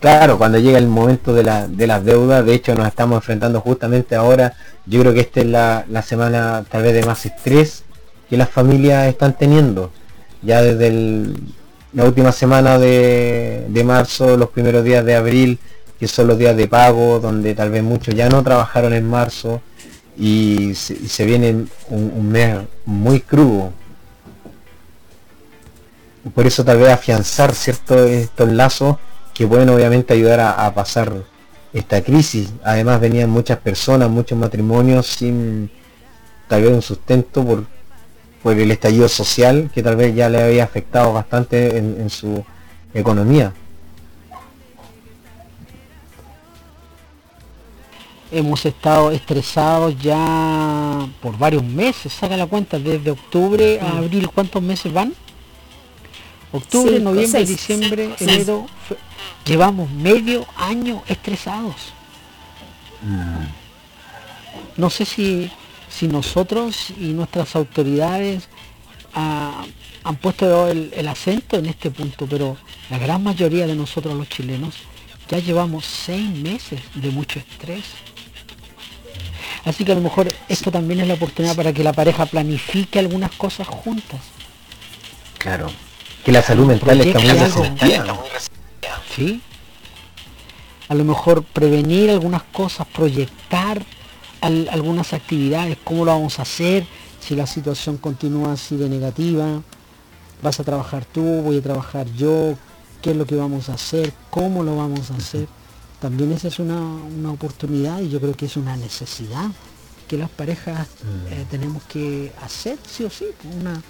claro, cuando llega el momento de, la, de las deudas, de hecho nos estamos enfrentando justamente ahora, yo creo que esta es la, la semana tal vez de más estrés que las familias están teniendo, ya desde el- la última semana de, de marzo, los primeros días de abril, que son los días de pago, donde tal vez muchos ya no trabajaron en marzo, y se, viene un, mes muy crudo. Por eso tal vez afianzar ciertos estos lazos que pueden obviamente ayudar a, pasar esta crisis. Además venían muchas personas, muchos matrimonios sin tal vez un sustento por, por el estallido social que tal vez ya le había afectado bastante en su economía. Hemos estado estresados ya por varios meses, saca la cuenta, desde octubre a abril, ¿cuántos meses van? Octubre, Cinco, noviembre, seis. diciembre, Seis. enero, fe- llevamos medio año estresados. No sé si, si nosotros y nuestras autoridades ah, han puesto el, el acento en este punto, pero la gran mayoría de nosotros los chilenos ya llevamos seis meses de mucho estrés. Así que a lo mejor esto también es la oportunidad para que la pareja planifique algunas cosas juntas. Claro. Que la salud mental está muy resentida. ¿sí? A lo mejor prevenir algunas cosas, proyectar al- algunas actividades, cómo lo vamos a hacer, si la situación continúa así de negativa, vas a trabajar tú, voy a trabajar yo, qué es lo que vamos a hacer, cómo lo vamos a hacer. También esa es una, una oportunidad y yo creo que es una necesidad que las parejas eh, tenemos que hacer, sí o sí, una,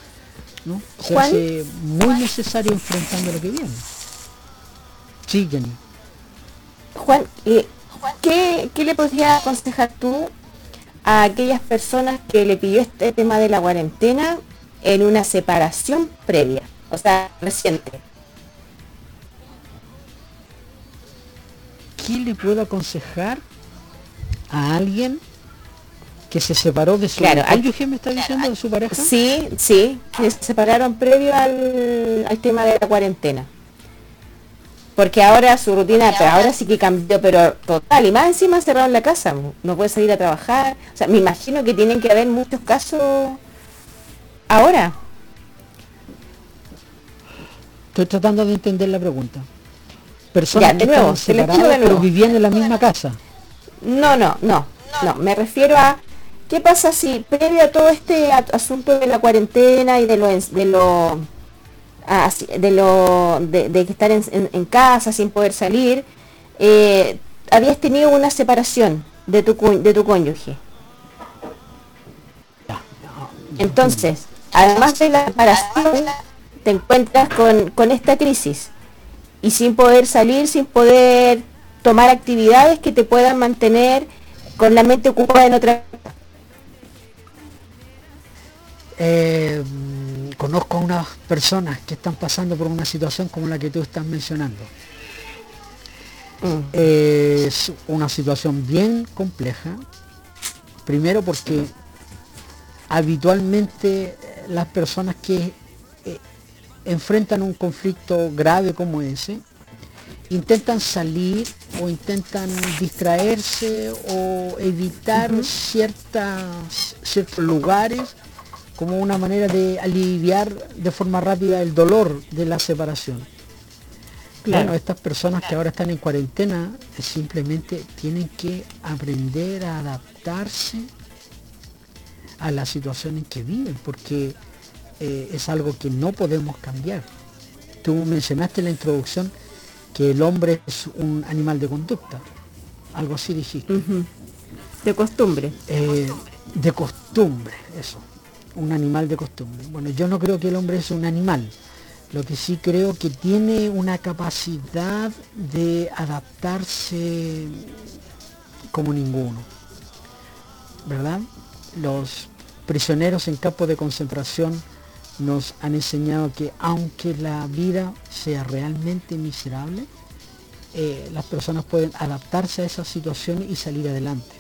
¿no? Se Juan. hace muy necesario enfrentando lo que viene. Sí, Jenny. Juan, eh, ¿qué, qué le podrías aconsejar tú a aquellas personas que le pidió este tema de la cuarentena en una separación previa? O sea, reciente. ¿Qué le puedo aconsejar a alguien que se separó de su Claro, cónyuge, me está diciendo, de su pareja? Sí, sí, que se separaron previo al, al tema de la cuarentena. Porque ahora su rutina, pero ahora sí que cambió, pero total, y más encima cerrado en la casa, no puede salir a trabajar. O sea, me imagino que tienen que haber muchos casos ahora. Estoy tratando de entender la pregunta. Personas Ya, de nuevo, estaban se les pido separadas, de nuevo. pero vivían en la misma casa. No, no, no, no, me refiero a qué pasa si previo a todo este asunto de la cuarentena y de lo ens- de lo ah, de lo de, estar en, en- en casa sin poder salir, eh, habías tenido una separación de tu de tu cónyuge. Entonces, además de la separación, te encuentras con, con esta crisis y sin poder salir, sin poder tomar actividades que te puedan mantener con la mente ocupada en otra Eh, mm, conozco a unas personas que están pasando por una situación como la que tú estás mencionando. Eh, es una situación bien compleja. Primero porque habitualmente las personas que eh, enfrentan un conflicto grave como ese, intentan salir o intentan distraerse o evitar ciertas, ciertos lugares como una manera de aliviar de forma rápida el dolor de la separación. Claro. Bueno, estas personas que ahora están en cuarentena eh, simplemente tienen que aprender a adaptarse a la situación en que viven, porque eh, es algo que no podemos cambiar. Tú mencionaste en la introducción que el hombre es un animal de conducta, algo así dijiste. de costumbre. Eh, de costumbre, eso, un animal de costumbre. Bueno, yo no creo que el hombre es un animal, lo que sí creo que tiene una capacidad de adaptarse como ninguno, ¿verdad? Los prisioneros en campos de concentración nos han enseñado que aunque la vida sea realmente miserable, eh, las personas pueden adaptarse a esa situación y salir adelante.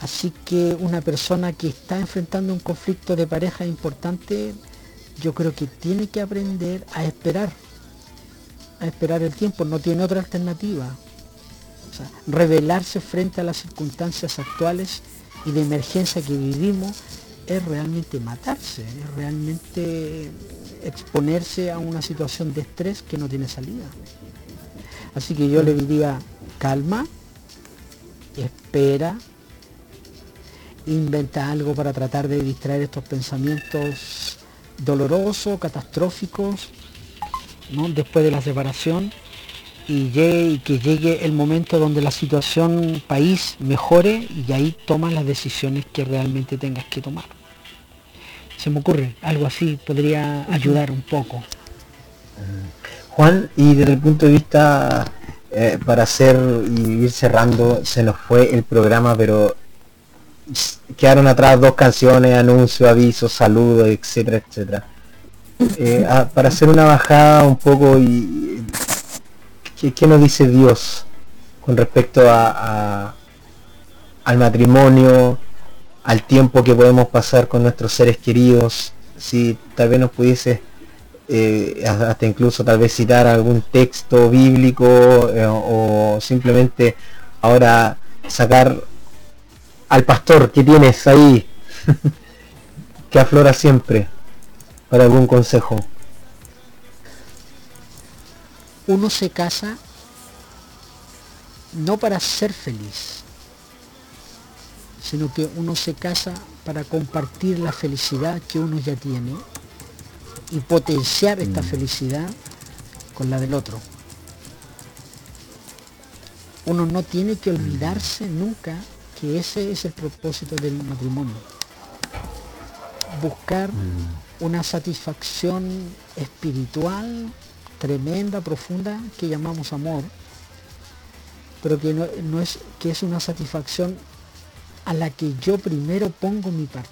Así que una persona que está enfrentando un conflicto de pareja importante, yo creo que tiene que aprender a esperar, a esperar el tiempo, no tiene otra alternativa. O sea, revelarse frente a las circunstancias actuales y de emergencia que vivimos es realmente matarse, es realmente exponerse a una situación de estrés que no tiene salida. Así que yo le diría calma, espera, inventa algo para tratar de distraer estos pensamientos dolorosos, catastróficos, ¿no? después de la separación y, que llegue el momento donde la situación país mejore y ahí tomas las decisiones que realmente tengas que tomar. Se me ocurre, algo así podría ayudar un poco. Juan, y desde el punto de vista, eh, para hacer y ir cerrando, se nos fue el programa, pero quedaron atrás dos canciones, anuncios, avisos, saludos, etcétera, etcétera. Eh, para hacer una bajada un poco y ¿qué, nos dice Dios con respecto a- al matrimonio, al tiempo que podemos pasar con nuestros seres queridos? Si tal vez nos pudiese eh, hasta incluso tal vez citar algún texto bíblico eh, o simplemente ahora sacar al pastor que tienes ahí que aflora siempre para algún consejo. Uno se casa no para ser feliz, sino que uno se casa para compartir la felicidad que uno ya tiene y potenciar esta felicidad con la del otro. Uno no tiene que olvidarse nunca que ese es el propósito del matrimonio. Buscar una satisfacción espiritual tremenda, profunda, que llamamos amor, pero que no, no es que es una satisfacción a la que yo primero pongo mi parte.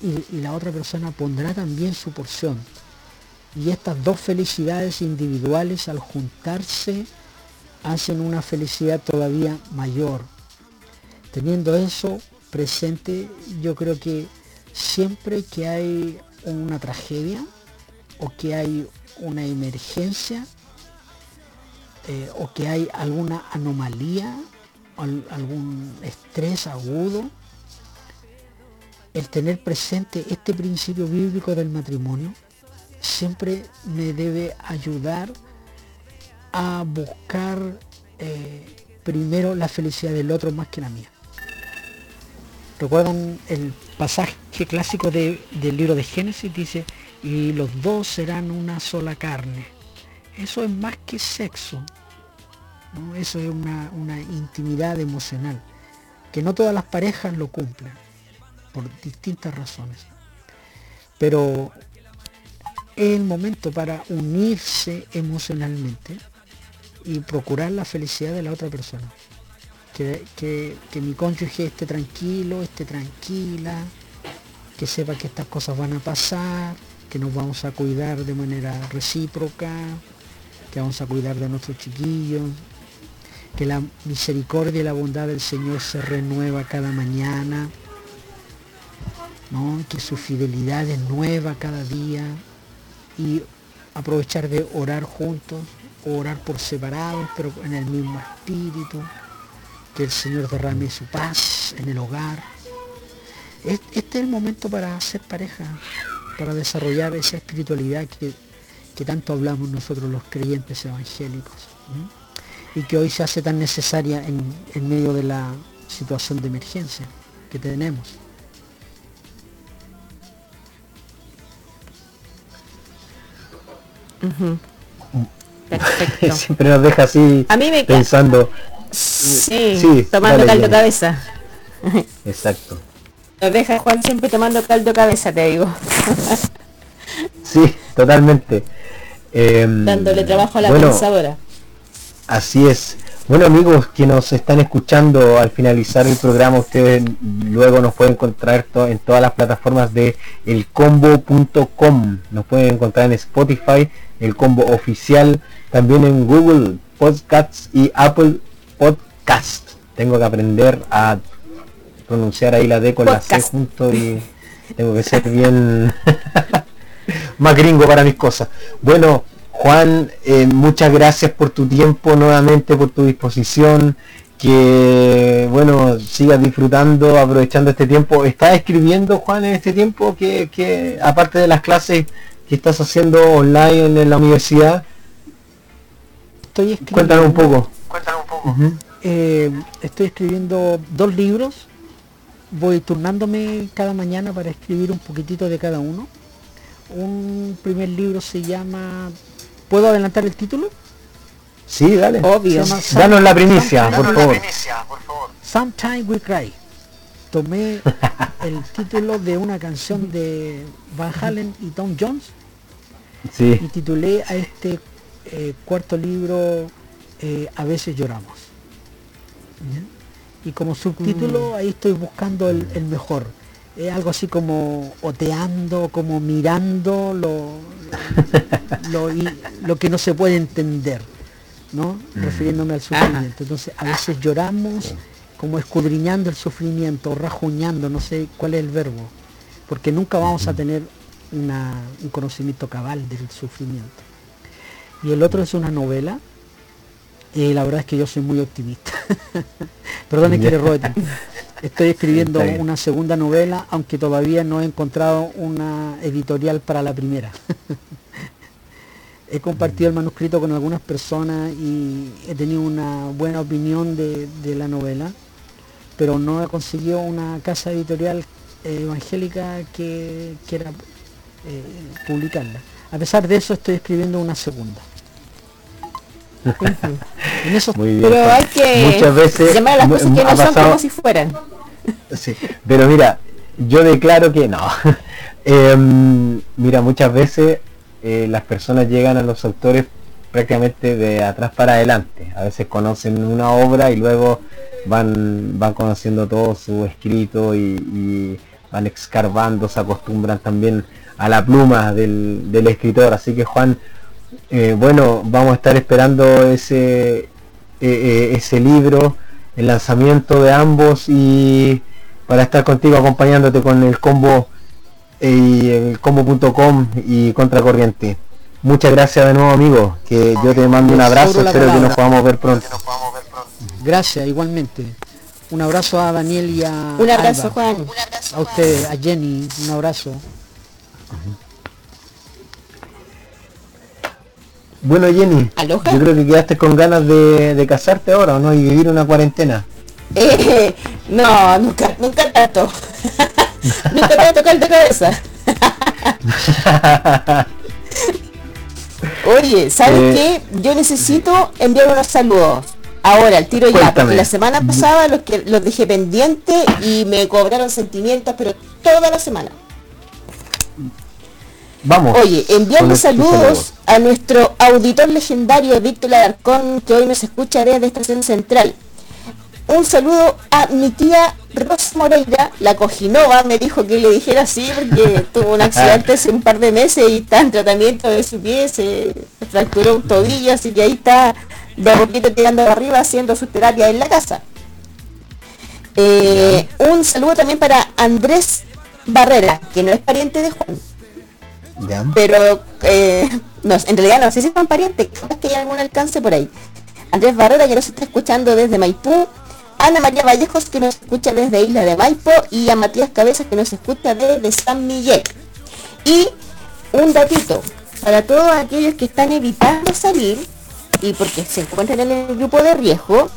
Y, la otra persona pondrá también su porción. Y estas dos felicidades individuales al juntarse hacen una felicidad todavía mayor. Teniendo eso presente, yo creo que siempre que hay una tragedia o que hay una emergencia eh, o que hay alguna anomalía, algún estrés agudo, el tener presente este principio bíblico del matrimonio siempre me debe ayudar a buscar eh, primero la felicidad del otro más que la mía. ¿Recuerdan el pasaje clásico del libro de Génesis? Dice, y los dos serán una sola carne. Eso es más que sexo. Eso es una, una intimidad emocional. Que no todas las parejas lo cumplen. Por distintas razones. Pero es el momento para unirse emocionalmente y procurar la felicidad de la otra persona. Que, mi cónyuge esté tranquilo, esté tranquila, que sepa que estas cosas van a pasar, que nos vamos a cuidar de manera recíproca, que vamos a cuidar de nuestros chiquillos, que la misericordia y la bondad del Señor se renueva cada mañana, que su fidelidad es nueva cada día y aprovechar de orar juntos, orar por separados, pero en el mismo espíritu, que el Señor derrame su paz en el hogar. Este es el momento para ser pareja, para desarrollar esa espiritualidad que, tanto hablamos nosotros los creyentes evangélicos y que hoy se hace tan necesaria en, en medio de la situación de emergencia que tenemos. Siempre nos deja así a mí me pensando. Sí, tomando caldo cabeza. Exacto. Nos deja Juan siempre tomando caldo cabeza, te digo. sí, totalmente. Em, Dándole trabajo a la pensadora. Así es. Bueno amigos que nos están escuchando al finalizar el programa, ustedes luego nos pueden encontrar en todas las plataformas de elcombo.com. Nos pueden encontrar en Spotify, el combo oficial, también en Google Podcasts y Apple Podcast. Tengo que aprender a pronunciar ahí la D con la C junto y tengo que ser bien más gringo para mis cosas. Bueno, Juan, eh, muchas gracias por tu tiempo nuevamente, por tu disposición. Que bueno, sigas disfrutando, aprovechando este tiempo. ¿Estás escribiendo, Juan, en este tiempo? Que, que aparte de las clases que estás haciendo online en la universidad, estoy Cuéntanos un poco. Cuéntanos un poco. Eh, estoy escribiendo dos libros. Voy turnándome cada mañana para escribir un poquitito de cada uno. Un primer libro se llama... ¿Puedo adelantar el título? Sí, dale. Obvio. Danos la primicia, por favor. Sometimes We Cry. Tomé el título de una canción de Van Halen y Tom Jones. Sí. Y titulé a este eh, cuarto libro, eh, A veces lloramos. Y como subtítulo, mm. ahí estoy buscando el, mejor. Es algo así como oteando, como mirando lo, lo, que no se puede entender, ¿no? Mm. Refiriéndome al sufrimiento. Entonces, a veces lloramos como escudriñando el sufrimiento, rajuñando, no sé cuál es el verbo, porque nunca vamos a tener un conocimiento cabal del sufrimiento y el otro es una novela. Y la verdad es que yo soy muy optimista. Perdone que le rote. Estoy escribiendo una segunda novela, aunque todavía no he encontrado una editorial para la primera. he compartido el manuscrito con algunas personas y he tenido una buena opinión de, la novela, pero no he conseguido una casa editorial eh, evangélica que quiera eh, publicarla. A pesar de eso estoy escribiendo una segunda. Pero hay que muchas veces llamar a las cosas que no son como si fueran. Sí, pero mira, yo declaro que no. Em, mira, muchas veces eh, las personas llegan a los autores prácticamente de atrás para adelante. A veces conocen una obra y luego van, van conociendo todo su escrito y, van escarbando, se acostumbran también a la pluma del, del escritor. Así que Juan, eh, bueno, vamos a estar esperando ese, eh, eh, ese libro, el lanzamiento de ambos y para estar contigo acompañándote con el combo y el combo.com y contracorriente. Muchas gracias de nuevo, amigo. Que yo te mando un abrazo. Espero que nos podamos ver pronto. Gracias, igualmente. Un abrazo a Daniel y a Un abrazo, Alba. Juan. A usted, a Jenny, un abrazo. Bueno, Jenny, yo creo que quedaste con ganas de, de casarte ahora, ¿o no? Y vivir una cuarentena. Eh, no, nunca, nunca tanto. nunca te voy a tocar de cabeza. Oye, ¿sabes Eh, qué? Yo necesito enviar unos saludos. Ahora, el tiro ya, porque la semana pasada los que los dejé pendientes y me cobraron sentimientos, pero toda la semana. Vamos. Oye, enviando este saludos saludo. a nuestro auditor legendario Víctor Alarcón, que hoy nos escucha desde Estación Central. Un saludo a mi tía Rosa Moreira, la cojinova, me dijo que le dijera así porque tuvo un accidente hace un par de meses y está en tratamiento de su pie, se fracturó un tobillo, así que ahí está de a poquito tirando arriba haciendo sus terapias en la casa. Eh, un saludo también para Andrés Barrera, que no es pariente de Juan Pero eh, no, en realidad no sé si son parientes, capaz que hay algún alcance por ahí. Andrés Barrera que nos está escuchando desde Maipú, Ana María Vallejos que nos escucha desde Isla de Maipo y a Matías Cabezas que nos escucha desde San Miguel. Y un datito, para todos aquellos que están evitando salir y porque se encuentran en el grupo de riesgo,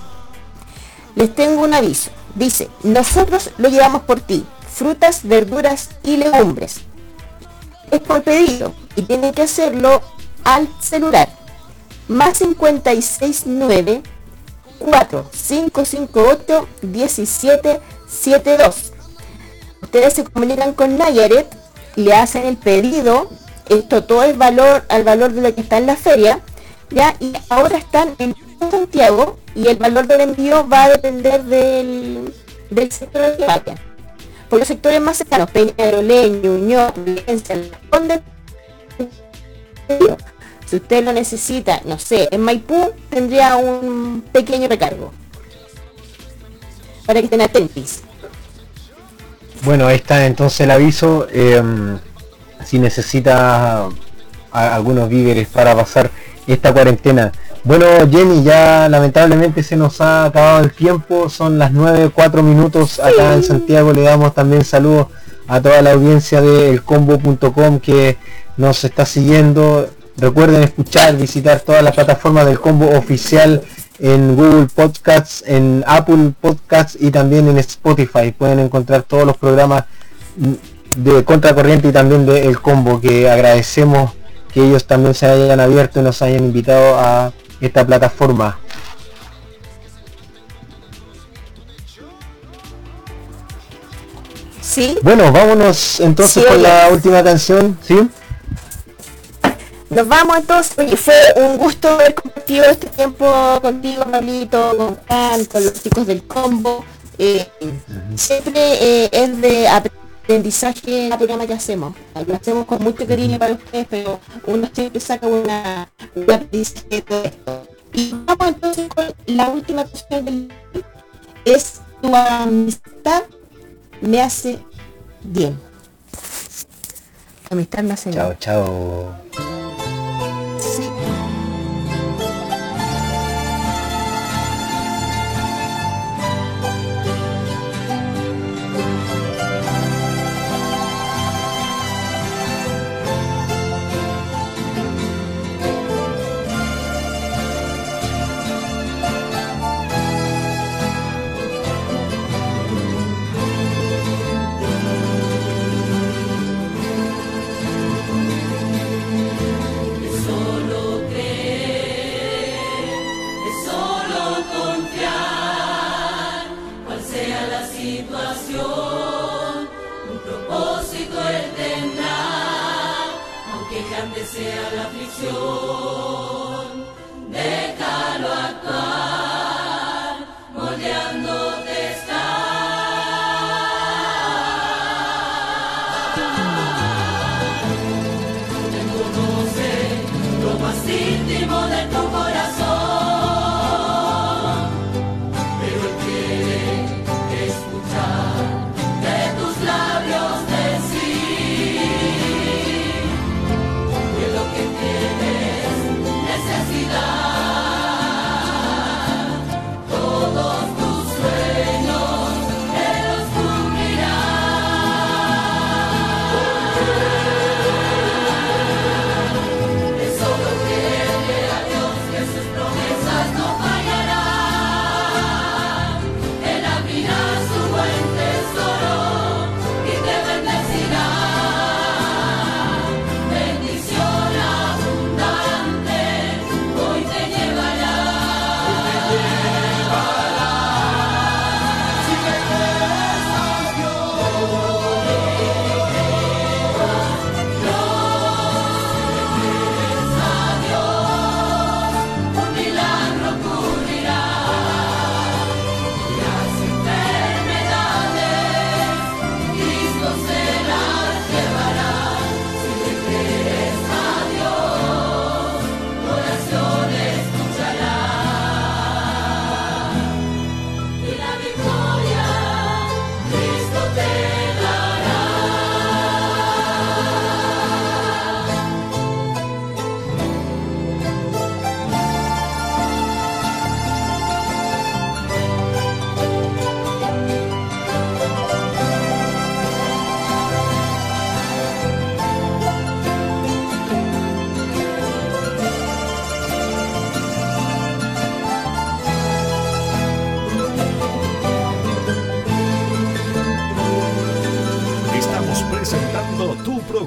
les tengo un aviso. Dice, nosotros lo llevamos por ti, frutas, verduras y legumbres es por pedido y tiene que hacerlo al celular. Más 569 4558 1772 ustedes se comunican con Nayaret le hacen el pedido esto todo es valor al valor de lo que está en la feria ya y ahora están en Santiago y el valor del envío va a depender del, del sector al que vayan los sectores más cercanos, Peñaroleño, Ñuñoa, Providencia, Las Condes, si usted lo necesita, no sé, en Maipú tendría un pequeño recargo. Para que estén atentos. Bueno, ahí está entonces el aviso. eh, si necesita algunos víveres para pasar esta cuarentena. Bueno, Jenny, ya lamentablemente se nos ha acabado el tiempo. Son las 9, 4 minutos acá en Santiago. Le damos también saludos a toda la audiencia de elcombo.com que nos está siguiendo. Recuerden escuchar, visitar todas las plataformas del combo oficial en Google Podcasts, en Apple Podcasts y también en Spotify. Pueden encontrar todos los programas de Contracorriente y también de El Combo que agradecemos que ellos también se hayan abierto y nos hayan invitado a esta plataforma. ¿Sí? Bueno, vámonos entonces Sí, con la última canción, ¿sí? Nos vamos entonces. Oye, fue un gusto haber compartido este tiempo contigo, Pablito, con Juan, con los chicos del combo. Eh, Siempre eh, es de aprendizaje el programa que hacemos. Lo hacemos con mucho cariño para ustedes, pero uno siempre saca una, un aprendizaje de todo esto. Y vamos entonces con la última canción del es tu amistad me hace bien. Tu amistad me hace bien. Chao, chao.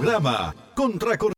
Programa Contracorriente.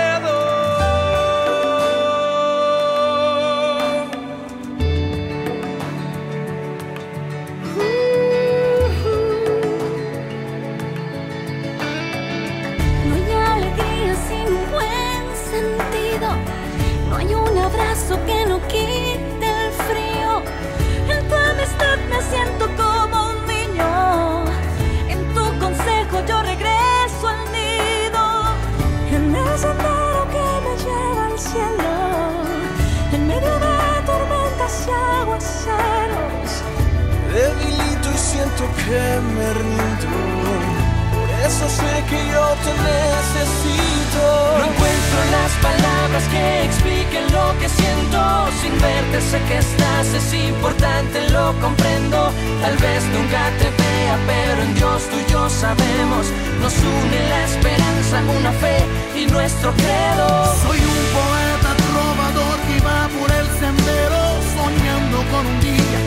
Que siento. Sin verte sé que estás, es importante, lo comprendo. Tal vez nunca te vea, pero en Dios tú y yo sabemos. Nos une la esperanza, una fe y nuestro credo. Soy un poeta trovador que va por el sendero, soñando con un día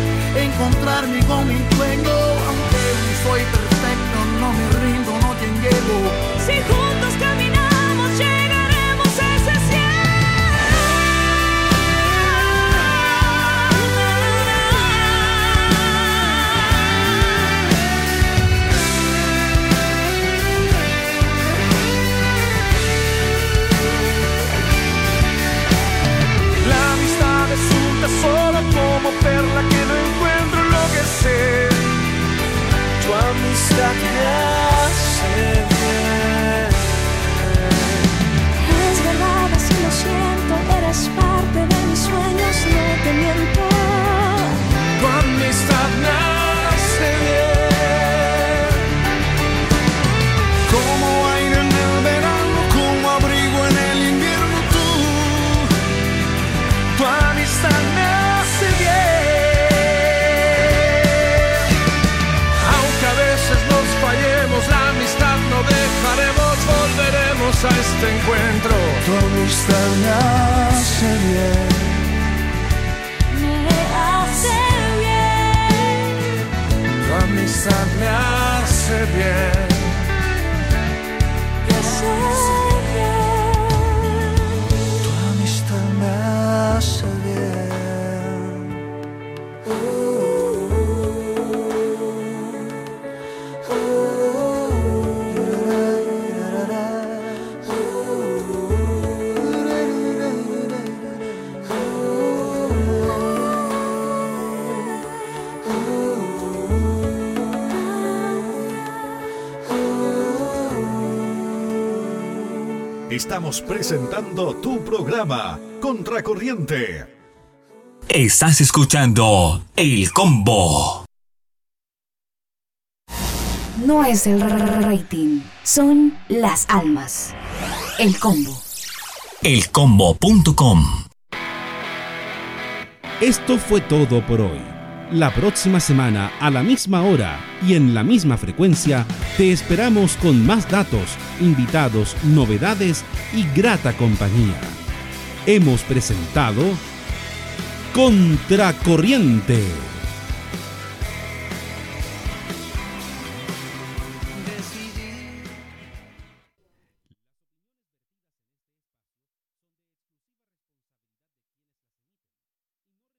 encontrarme con mi dueño. Aunque no soy perfecto, no me rindo, no te. Si juntos caminamos, lo que sé. Tu amistad me hace a este encuentro. Tu amistad me hace bien. Me hace bien. Tu amistad me hace bien. Estamos presentando tu programa Contracorriente. Estás escuchando El Combo. No es el rating, son las almas. El combo. Elcombo.com. Esto fue todo por hoy. La próxima semana, a la misma hora y en la misma frecuencia, te esperamos con más datos, invitados, novedades y grata compañía. Hemos presentado Contracorriente